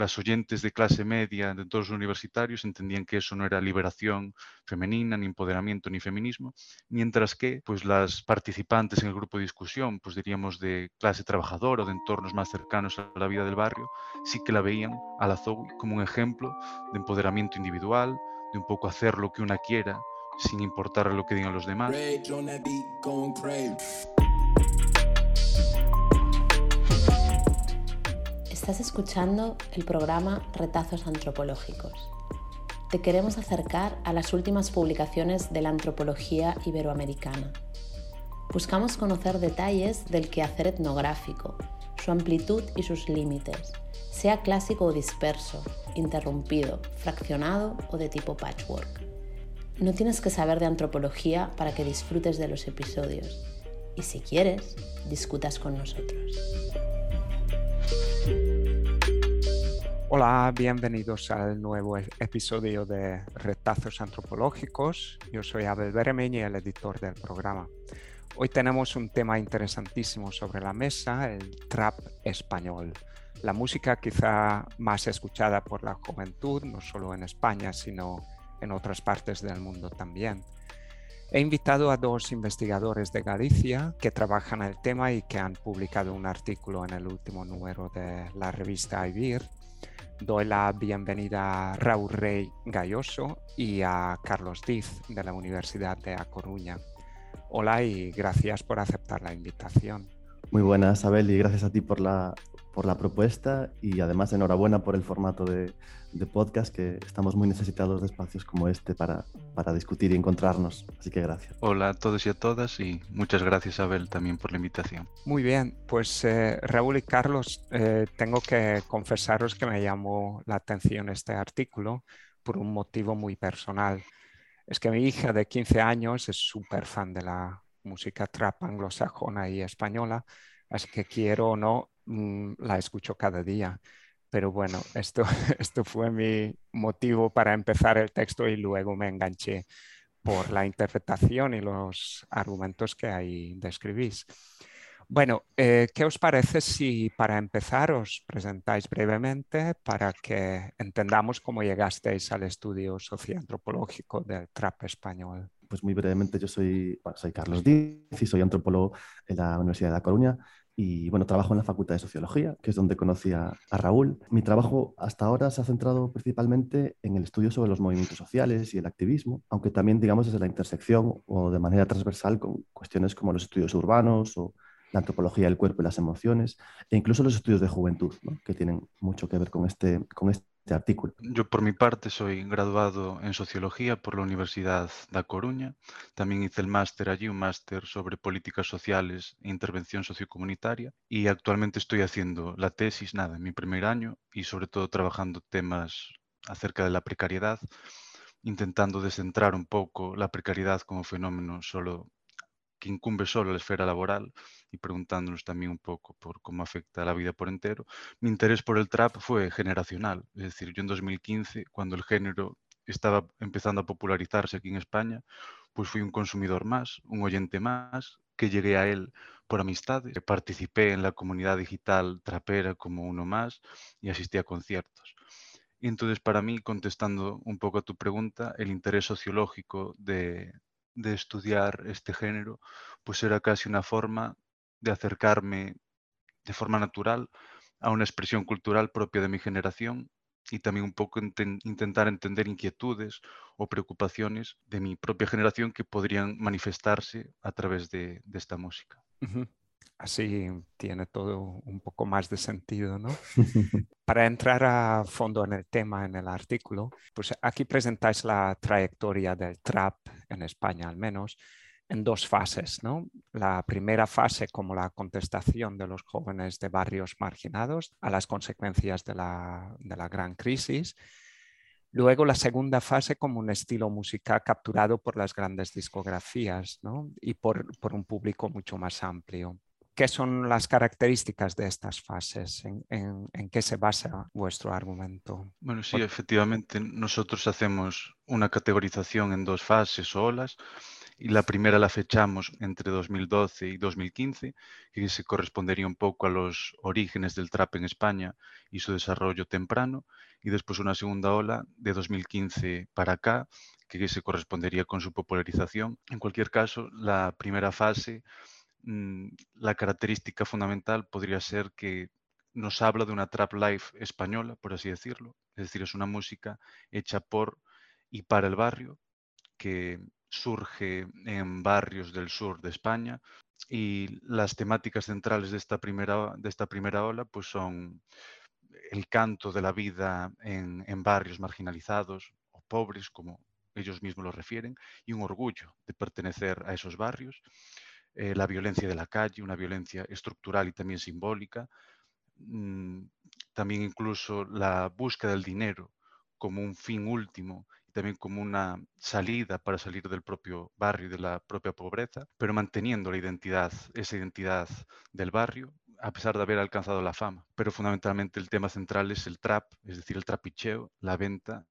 las oyentes de clase media de todos los universitarios entendían que eso no era liberación femenina, ni empoderamiento, ni feminismo, mientras que pues, las participantes en el grupo de discusión, pues diríamos de clase trabajadora o de entornos más cercanos a la vida del barrio, sí que la veían a la Zoe como un ejemplo de empoderamiento individual, de un poco hacer lo que una quiera sin importar lo que digan los demás. Estás escuchando el programa Retazos Antropológicos. Te queremos acercar a las últimas publicaciones de la antropología iberoamericana. Buscamos conocer detalles del quehacer etnográfico, su amplitud y sus límites, sea clásico o disperso, interrumpido, fraccionado o de tipo patchwork. No tienes que saber de antropología para que disfrutes de los episodios y si quieres, discutas con nosotros. Hola, bienvenidos al nuevo e-, episodio de Retazos Antropológicos. Yo soy Abel Beremeñi, el editor del programa. Hoy tenemos un tema interesantísimo sobre la mesa, el trap español. La música quizá más escuchada por la juventud, no solo en España, sino en otras partes del mundo también. He invitado a dos investigadores de Galicia que trabajan el tema y que han publicado un artículo en el último número de la revista IBIR. Doy la bienvenida a Raúl Rey Galloso y a Carlos Diz de la Universidad de A Coruña. Hola y gracias por aceptar la invitación. Muy buenas, Abel, y gracias a ti por la, por la propuesta y además enhorabuena por el formato de, de podcast, que estamos muy necesitados de espacios como este para, para, discutir y encontrarnos. Así que gracias. Hola a todos y a todas y muchas gracias Abel también por la invitación. Muy bien, pues eh, Raúl y Carlos, eh, tengo que confesaros que me llamó la atención este artículo por un motivo muy personal. Es que mi hija de 15 años es súper fan de la música trap anglosajona y española, así que quiero o no, mm, la escucho cada día. Pero bueno, esto, esto fue mi motivo para empezar el texto y luego me enganché por la interpretación y los argumentos que ahí describís. Bueno, eh, ¿qué os parece si para empezar os presentáis brevemente para que entendamos cómo llegasteis al estudio socioantropológico del trap español? Pues muy brevemente, yo soy, soy Carlos Díaz y soy antropólogo en la Universidad de La Coruña y bueno, trabajo en la Facultad de Sociología, que es donde conocí a, Raúl. Mi trabajo hasta ahora se ha centrado principalmente en el estudio sobre los movimientos sociales y el activismo, aunque también, digamos, desde la intersección o de manera transversal con cuestiones como los estudios urbanos o la antropología del cuerpo y las emociones, e incluso los estudios de juventud, que tienen mucho que ver con este, con este Yo por mi parte soy graduado en Sociología por la Universidad de Coruña. También hice el máster allí, un máster sobre políticas sociales e intervención sociocomunitaria. Y actualmente estoy haciendo la tesis, nada, en mi primer año y sobre todo trabajando temas acerca de la precariedad, intentando descentrar un poco la precariedad como fenómeno solo que incumbe solo la esfera laboral y preguntándonos también un poco por cómo afecta a la vida por entero, mi interés por el trap fue generacional. Es decir, yo en 2015, cuando el género estaba empezando a popularizarse aquí en España, pues fui un consumidor más, un oyente más, que llegué a él por amistad, participé en la comunidad digital trapera como uno más y asistí a conciertos. Y entonces para mí, contestando un poco a tu pregunta, el interés sociológico de, de estudiar este género, pues era casi una forma de acercarme de forma natural a una expresión cultural propia de mi generación y también un poco intentar entender inquietudes o preocupaciones de mi propia generación que podrían manifestarse a través de, esta música así tiene todo un poco más de sentido, ¿no? Para entrar a fondo en el tema, en el artículo, pues aquí presentáis la trayectoria del trap en España al menos en dos fases, ¿no? La primera fase como la contestación de los jóvenes de barrios marginados a las consecuencias de la, de la gran crisis. Luego la segunda fase como un estilo musical capturado por las grandes discografías ¿no? y por, por un público mucho más amplio. ¿Qué son las características de estas fases? ¿En, qué se basa vuestro argumento? Bueno, sí, efectivamente, nosotros hacemos una categorización en dos fases o olas Y la primera la fechamos entre 2012 y 2015, que se correspondería un poco a los orígenes del trap en España y su desarrollo temprano. Y después una segunda ola de 2015 para acá, que se correspondería con su popularización. En cualquier caso, la primera fase, la característica fundamental podría ser que nos habla de una trap life española, por así decirlo. Es decir, es una música hecha por y para el barrio, que surge en barrios del sur de España y las temáticas centrales de esta primera, de esta primera ola pues son el canto de la vida en, barrios marginalizados o pobres, como ellos mismos lo refieren, y un orgullo de pertenecer a esos barrios, eh, la violencia de la calle, una violencia estructural y también simbólica, mm, también incluso la búsqueda del dinero como un fin último también como una salida para salir del propio barrio y de la propia pobreza, pero manteniendo la identidad, esa identidad del barrio, a pesar de haber alcanzado la fama. Pero fundamentalmente el tema central es el trap, es decir, el trapicheo, la venta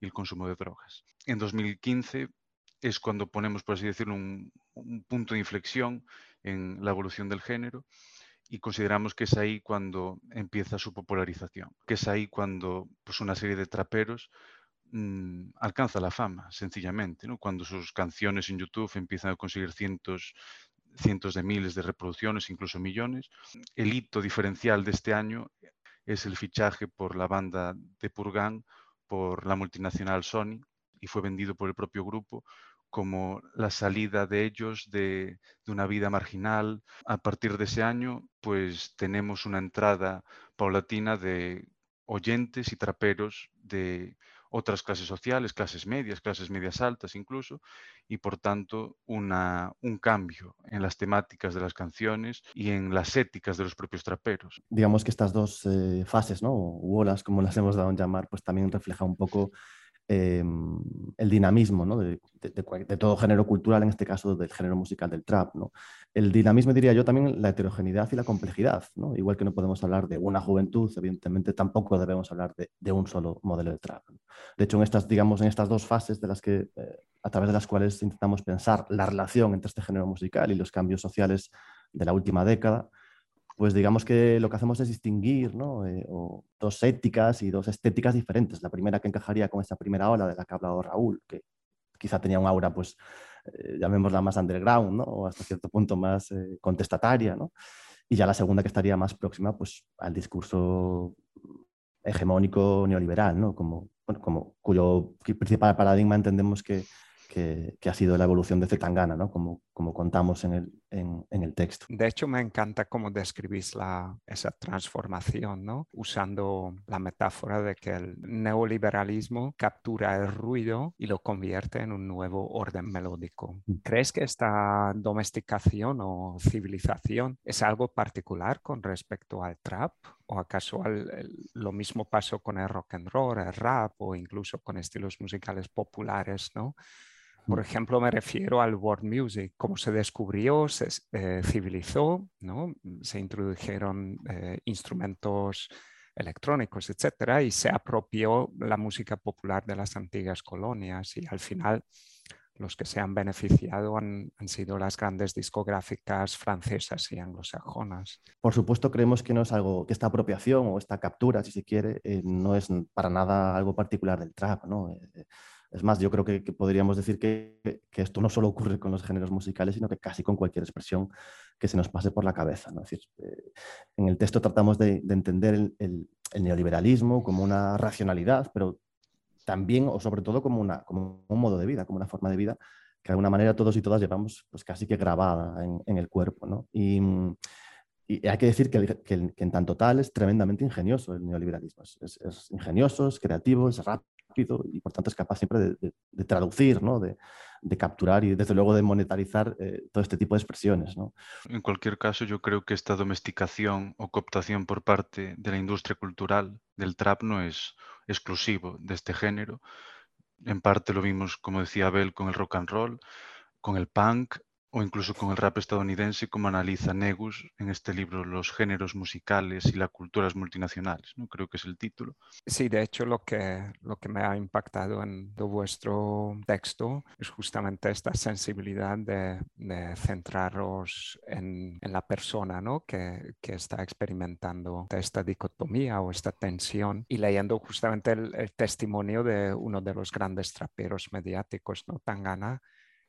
y el consumo de drogas. En 2015 es cuando ponemos, por así decirlo, un, punto de inflexión en la evolución del género y consideramos que es ahí cuando empieza su popularización, que es ahí cuando pues, una serie de traperos Mm, alcanza la fama, sencillamente, ¿no? cuando sus canciones en YouTube empiezan a conseguir cientos, cientos de miles de reproducciones, incluso millones. El hito diferencial de este año es el fichaje por la banda de Purgan por la multinacional Sony y fue vendido por el propio grupo como la salida de ellos de, una vida marginal. A partir de ese año, pues tenemos una entrada paulatina de oyentes y traperos de otras clases sociales, clases medias, clases medias altas incluso, y por tanto una, un cambio en las temáticas de las canciones y en las éticas de los propios traperos. Digamos que estas dos eh, fases, ¿no? o olas, como las hemos dado en llamar, pues también refleja un poco Em, el dinamismo de, todo género cultural, en este caso del género musical del trap. El dinamismo, diría yo, también la heterogeneidad y la complejidad. Igual que no podemos hablar de una juventud, evidentemente tampoco debemos hablar de, un solo modelo de trap. De hecho, en estas, digamos, en estas dos fases de las que, eh, a través de las cuales intentamos pensar la relación entre este género musical y los cambios sociales de la última década, pues digamos que lo que hacemos es distinguir. Eh, dos éticas y dos estéticas diferentes. La primera que encajaría con esa primera ola de la que ha hablado Raúl, que quizá tenía un aura, pues, eh, llamémosla más underground, o hasta cierto punto más eh, contestataria. Y ya la segunda que estaría más próxima pues, al discurso hegemónico neoliberal, como, como, cuyo principal paradigma entendemos que, que, ha sido la evolución de Zetangana, ¿no? como, como contamos en el, en, el, texto. De hecho, me encanta cómo describís la, esa transformación, ¿no? usando la metáfora de que el neoliberalismo captura el ruido y lo convierte en un nuevo orden melódico. Mm. ¿Crees que esta domesticación o civilización es algo particular con respecto al trap? ¿O acaso lo mismo pasó con el rock and roll, el rap o incluso con estilos musicales populares, ¿no? Por ejemplo, me refiero al world music, cómo se descubrió, se eh, civilizó, ¿no? se introdujeron eh, instrumentos electrónicos, etcétera, y se apropió la música popular de las antiguas colonias y al final los que se han beneficiado han, sido las grandes discográficas francesas y anglosajonas. Por supuesto, creemos que no es algo, que esta apropiación o esta captura, si se quiere, eh, no es para nada algo particular del trap, ¿no? Es más, yo creo que, podríamos decir que, esto no solo ocurre con los géneros musicales, sino que casi con cualquier expresión que se nos pase por la cabeza. ¿no? decir, eh, en el texto tratamos de, entender el, neoliberalismo como una racionalidad, pero también o sobre todo como, una, como un modo de vida, como una forma de vida que de alguna manera todos y todas llevamos pues, casi que grabada en, el cuerpo. ¿no? Y, hay que decir que, en tanto tal es tremendamente ingenioso el neoliberalismo. Es, es ingenioso, es creativo, es rápido y por tanto es capaz siempre de, traducir, ¿no? de, capturar y desde luego de monetarizar eh, todo este tipo de expresiones. En cualquier caso, yo creo que esta domesticación o cooptación por parte de la industria cultural del trap no es exclusivo de este género. En parte lo vimos, como decía Abel, con el rock and roll, con el punk o incluso con el rap estadounidense, como analiza Negus en este libro Los géneros musicales y las culturas multinacionales, ¿no? creo que es el título. Sí, de hecho lo que, lo que me ha impactado en vuestro texto es justamente esta sensibilidad de, centraros en, en, la persona ¿no? que, que, está experimentando esta dicotomía o esta tensión y leyendo justamente el, el testimonio de uno de los grandes traperos mediáticos, ¿no? Tangana,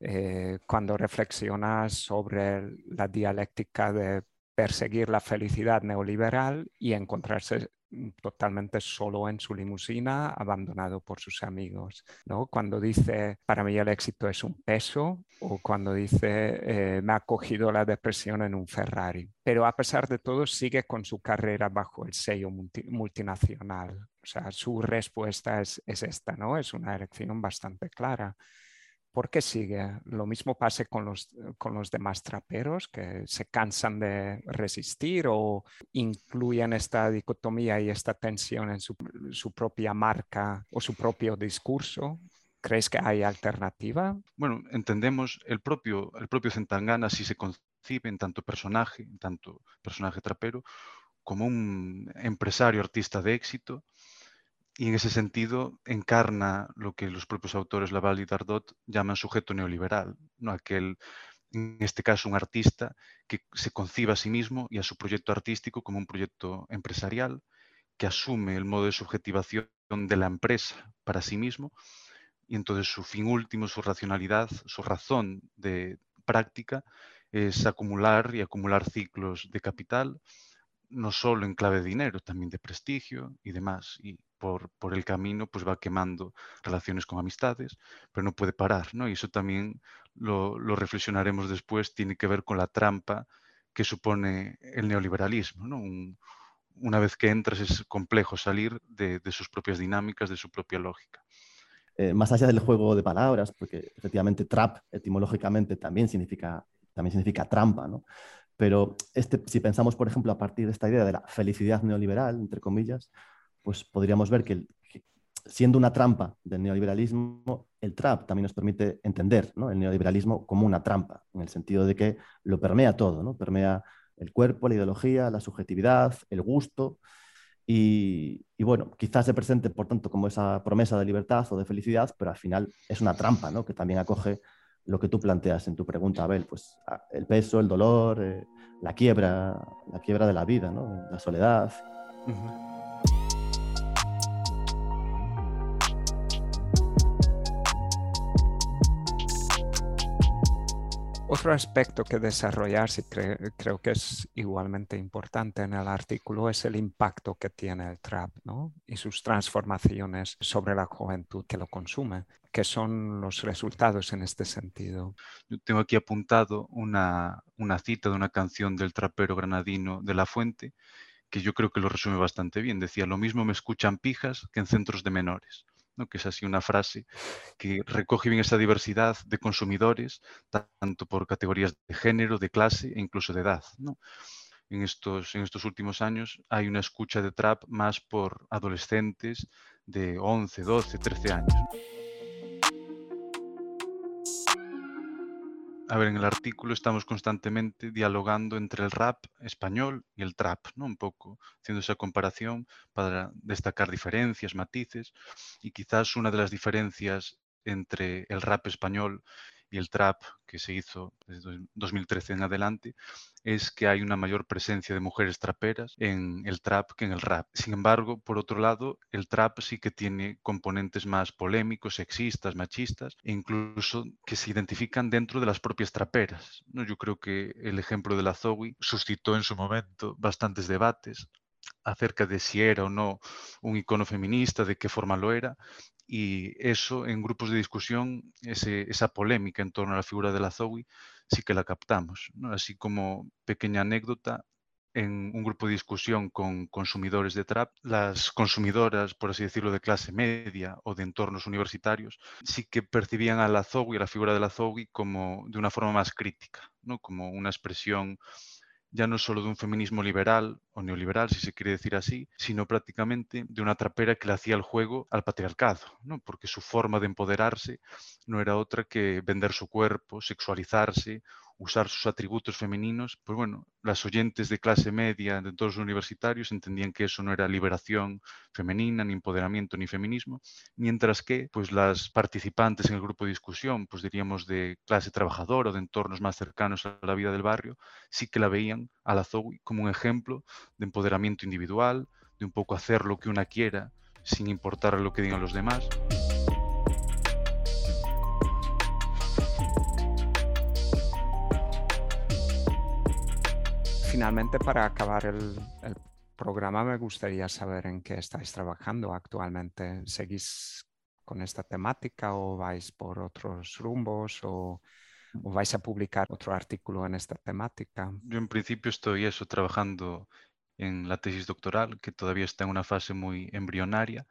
eh, cuando reflexionas sobre la dialéctica de perseguir la felicidad neoliberal y encontrarse totalmente solo en su limusina, abandonado por sus amigos. ¿no? Cuando dice, para mí el éxito es un peso, o cuando dice, eh, me ha cogido la depresión en un Ferrari. Pero a pesar de todo, sigue con su carrera bajo el sello multinacional. O sea, su respuesta es, es esta, ¿no? Es una elección bastante clara. ¿Por qué sigue? Lo mismo pasa con los, con los demás traperos que se cansan de resistir o incluyen esta dicotomía y esta tensión en su, su propia marca o su propio discurso. ¿Crees que hay alternativa? Bueno, entendemos el propio, el propio Centangana si se concibe en tanto personaje, en tanto personaje trapero, como un empresario artista de éxito y en ese sentido encarna lo que los propios autores Laval y Dardot llaman sujeto neoliberal, ¿no? aquel, en este caso un artista que se concibe a sí mismo y a su proyecto artístico como un proyecto empresarial, que asume el modo de subjetivación de la empresa para sí mismo y entonces su fin último, su racionalidad, su razón de práctica es acumular y acumular ciclos de capital, no solo en clave de dinero, también de prestigio y demás. Por, por, el camino pues va quemando relaciones con amistades, pero no puede parar, ¿no? Y eso también lo, lo, reflexionaremos después, tiene que ver con la trampa que supone el neoliberalismo, ¿no? Un, una vez que entras es complejo salir de, de, sus propias dinámicas, de su propia lógica. Eh, más allá del juego de palabras, porque efectivamente trap etimológicamente también significa, también significa trampa, ¿no? Pero este, si pensamos, por ejemplo, a partir de esta idea de la felicidad neoliberal, entre comillas, pues podríamos ver que, siendo una trampa del neoliberalismo, el trap también nos permite entender el neoliberalismo como una trampa, en el sentido de que lo permea todo, ¿no? permea el cuerpo, la ideología, la subjetividad, el gusto. Y, bueno, quizás se presente, por tanto, como esa promesa de libertad o de felicidad, pero al final es una trampa, ¿no? Que también acoge lo que tú planteas en tu pregunta, Abel, pues el peso, el dolor, eh, la quiebra, la quiebra de la vida, ¿no? La soledad. Otro aspecto que desarrollarse creo que es igualmente importante en el artículo es el impacto que tiene el trap ¿no? y sus transformaciones sobre la juventud que lo consume. ¿Qué son los resultados en este sentido? Tengo aquí apuntado una cita de una canción del trapero granadino de La Fuente que yo creo que lo resume bastante bien. Decía, lo mismo me escuchan pijas que en centros de menores que es así una frase que recoge bien esa diversidad de consumidores, tanto por categorías de género, de clase e incluso de edad. En, estos, en estos últimos años hay una escucha de trap más por adolescentes de 11, 12, 13 años. A ver, en el artículo estamos constantemente dialogando entre el rap español y el trap, ¿no? Un poco haciendo esa comparación para destacar diferencias, matices, y quizás una de las diferencias entre el rap español y el trap que se hizo desde 2013 en adelante es que hay una mayor presencia de mujeres traperas en el trap que en el rap. Sin embargo, por otro lado, el trap sí que tiene componentes más polémicos, sexistas, machistas e incluso que se identifican dentro de las propias traperas. ¿no? Yo creo que el ejemplo de la Zoe suscitó en su momento bastantes debates acerca de si era o no un icono feminista, de qué forma lo era, y eso en grupos de discusión, esa polémica en torno a la figura de la Zoe, sí que la captamos. Así como pequeña anécdota, en un grupo de discusión con consumidores de trap, las consumidoras, por así decirlo, de clase media o de entornos universitarios, sí que percibían a la Zoe, a la figura de la Zoe, como de una forma más crítica, ¿no? como una expresión ya no solo de un feminismo liberal o neoliberal, si se quiere decir así, sino prácticamente de una trapera que le hacía el juego al patriarcado, ¿no? porque su forma de empoderarse no era otra que vender su cuerpo, sexualizarse, usar sus atributos femeninos, pues bueno, las oyentes de clase media de todos los universitarios entendían que eso no era liberación femenina, ni empoderamiento, ni feminismo, mientras que pues las participantes en el grupo de discusión, pues diríamos de clase trabajadora o de entornos más cercanos a la vida del barrio, sí que la veían a la Zoe como un ejemplo de empoderamiento individual, de un poco hacer lo que una quiera sin importar lo que digan los demás. Finalmente, para acabar el, programa, me gustaría saber en qué estáis trabajando actualmente. ¿Seguís con esta temática o vais por otros rumbos o, vais a publicar otro artículo en esta temática? Yo en principio estoy eso, trabajando en la tesis doctoral, que todavía está en una fase muy embrionaria.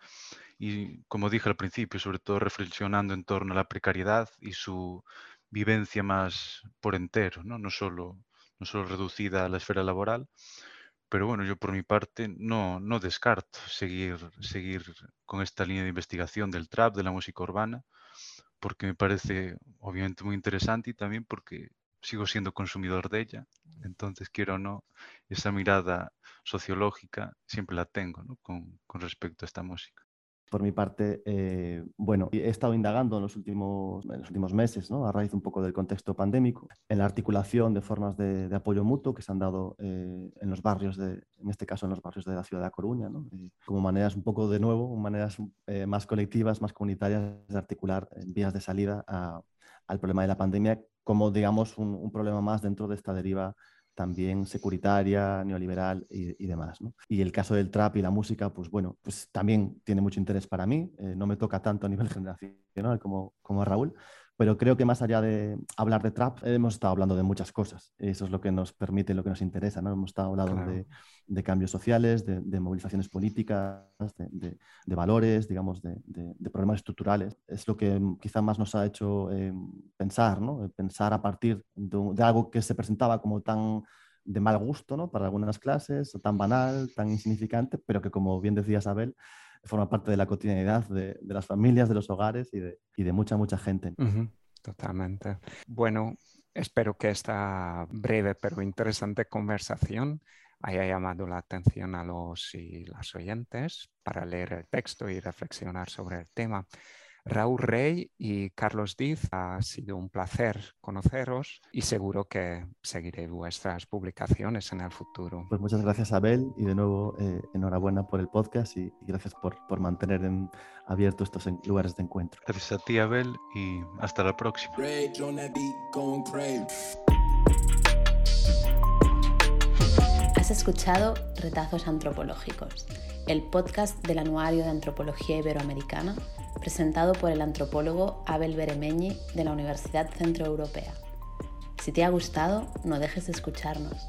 Y como dije al principio, sobre todo reflexionando en torno a la precariedad y su vivencia más por entero, no, no solo no solo reducida a la esfera laboral, pero bueno, yo por mi parte no, no descarto seguir, seguir con esta línea de investigación del trap, de la música urbana, porque me parece obviamente muy interesante y también porque sigo siendo consumidor de ella, entonces quiero o no, esa mirada sociológica siempre la tengo con, con respecto a esta música. Por mi parte, eh, bueno, he estado indagando en los últimos, en los últimos meses, ¿no? a raíz un poco del contexto pandémico, en la articulación de formas de, apoyo mutuo que se han dado eh, en los barrios, de, en este caso en los barrios de la ciudad de Coruña, ¿no? como maneras un poco de nuevo, maneras eh, más colectivas, más comunitarias de articular vías de salida al problema de la pandemia como, digamos, un, un problema más dentro de esta deriva también securitaria, neoliberal y, demás. Y el caso del trap y la música, pues bueno, pues también tiene mucho interés para mí. Eh, no me toca tanto a nivel generacional como, como a Raúl, pero creo que más allá de hablar de trap, hemos estado hablando de muchas cosas. Eso es lo que nos permite, lo que nos interesa. ¿no? Hemos estado hablando de, cambios sociales, de, movilizaciones políticas, de, valores, digamos, de, problemas estructurales. Es lo que quizá más nos ha hecho eh, pensar, ¿no? pensar a partir de, algo que se presentaba como tan de mal gusto ¿no? para algunas clases, tan banal, tan insignificante, pero que como bien decía Isabel, forma parte de la cotidianidad de, las familias, de los hogares y de, mucha, mucha gente. totalmente. Bueno, espero que esta breve pero interesante conversación haya llamado la atención a los y las oyentes para leer el texto y reflexionar sobre el tema. Raúl Rey y Carlos Diz, ha sido un placer conoceros y seguro que seguiré vuestras publicaciones en el futuro. Pues muchas gracias Abel y de nuevo eh, enhorabuena por el podcast y, gracias por, por mantener en, abiertos estos lugares de encuentro. Gracias a ti Abel y hasta la próxima. Has escuchado Retazos Antropológicos, el podcast del Anuario de Antropología Iberoamericana presentado por el antropólogo Abel Beremeñi de la Universidad Centroeuropea. Si te ha gustado, no dejes de escucharnos.